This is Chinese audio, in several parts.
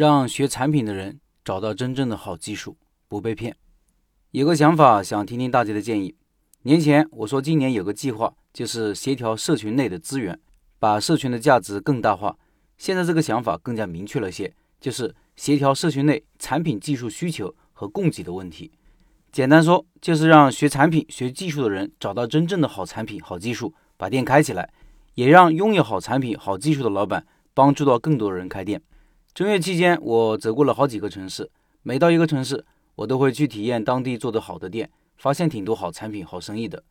让学产品的人找到真正的好技术，不被骗。有个想法，想听听大家的建议。年前我说今年有个计划，就是协调社群内的资源，把社群的价值更大化。现在这个想法更加明确了些，就是协调社群内产品技术需求和供给的问题。简单说，就是让学产品、学技术的人找到真正的好产品、好技术，把店开起来，也让拥有好产品、好技术的老板帮助到更多人开店。正月期间，我走过了好几个城市，每到一个城市，我都会去体验当地做得好的店，发现挺多好产品、好生意的。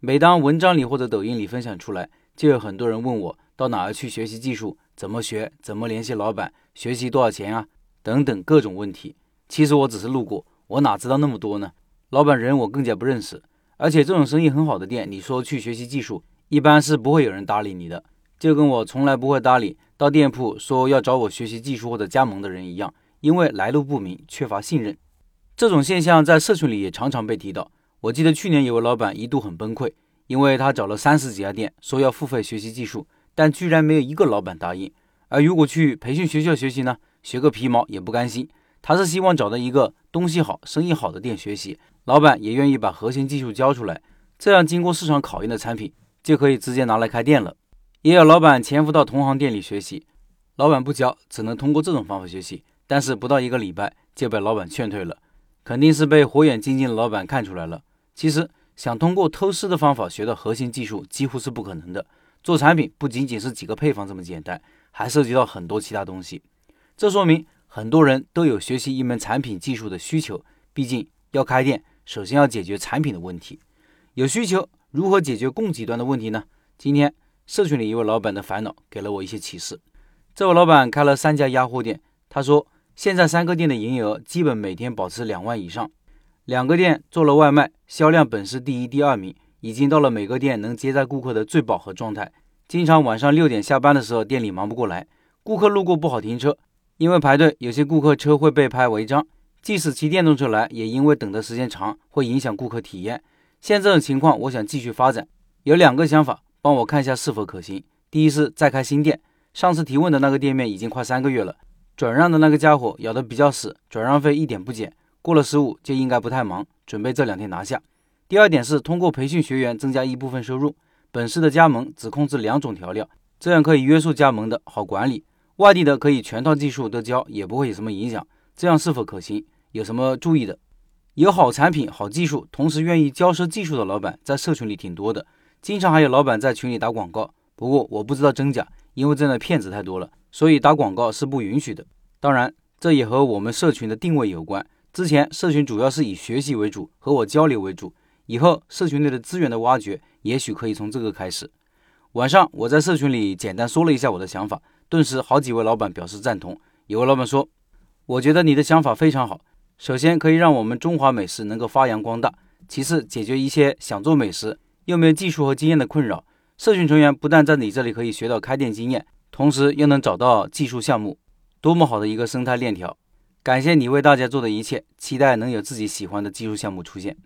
每当文章里或者抖音里分享出来，就有很多人问我到哪儿去学习技术，怎么学，怎么联系老板，学习多少钱啊，等等各种问题。其实我只是路过，我哪知道那么多呢？老板人我更加不认识，而且这种生意很好的店，你说去学习技术，一般是不会有人搭理你的，就跟我从来不会搭理。到店铺说要找我学习技术或者加盟的人一样，因为来路不明，缺乏信任。这种现象在社群里也常常被提到。我记得去年有位老板一度很崩溃，因为他找了三十几家店，说要付费学习技术，但居然没有一个老板答应。而如果去培训学校学习呢，学个皮毛也不甘心。他是希望找到一个东西好、生意好的店学习，老板也愿意把核心技术教出来，这样经过市场考验的产品就可以直接拿来开店了。也有老板潜伏到同行店里学习，老板不教，只能通过这种方法学习。但是不到一个礼拜就被老板劝退了，肯定是被火眼金睛的老板看出来了。其实想通过偷师的方法学到核心技术几乎是不可能的。做产品不仅仅是几个配方这么简单，还涉及到很多其他东西。这说明很多人都有学习一门产品技术的需求。毕竟要开店，首先要解决产品的问题。有需求，如何解决供给端的问题呢？今天。社群里一位老板的烦恼给了我一些启示。这位老板开了三家压货店，他说现在三个店的营业额基本每天保持两万以上，两个店做了外卖，销量本是第一、第二名，已经到了每个店能接待顾客的最饱和状态。经常晚上六点下班的时候，店里忙不过来，顾客路过不好停车，因为排队，有些顾客车会被拍违章，即使骑电动车来，也因为等的时间长，会影响顾客体验。现在这种情况，我想继续发展，有两个想法。帮我看一下是否可行。第一是再开新店，上次提问的那个店面已经快三个月了，转让的那个家伙咬得比较死，转让费一点不减，过了十五就应该不太忙，准备这两天拿下。第二点是通过培训学员增加一部分收入。本市的加盟只控制两种调料，这样可以约束加盟的好管理，外地的可以全套技术都教，也不会有什么影响。这样是否可行？有什么注意的？有好产品、好技术，同时愿意教授技术的老板，在社群里挺多的。经常还有老板在群里打广告，不过我不知道真假，因为这样的骗子太多了，所以打广告是不允许的。当然，这也和我们社群的定位有关。之前社群主要是以学习为主，和我交流为主，以后社群内的资源的挖掘，也许可以从这个开始。晚上我在社群里简单说了一下我的想法，顿时好几位老板表示赞同。有位老板说：“我觉得你的想法非常好，首先可以让我们中华美食能够发扬光大，其次解决一些想做美食。”又没有技术和经验的困扰，社群成员不但在你这里可以学到开店经验，同时又能找到技术项目，多么好的一个生态链条！感谢你为大家做的一切，期待能有自己喜欢的技术项目出现。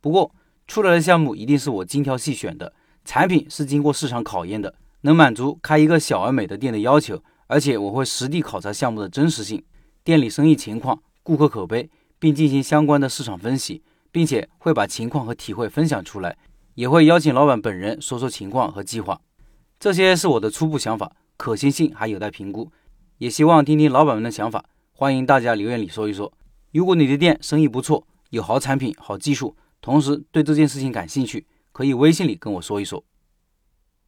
不过出来的项目一定是我精挑细选的，产品是经过市场考验的，能满足开一个小而美的店的要求，而且我会实地考察项目的真实性、店里生意情况、顾客口碑，并进行相关的市场分析，并且会把情况和体会分享出来。也会邀请老板本人说说情况和计划，这些是我的初步想法，可行性还有待评估。也希望听听老板们的想法，欢迎大家留言里说一说。如果你的店生意不错，有好产品、好技术，同时对这件事情感兴趣，可以微信里跟我说一说。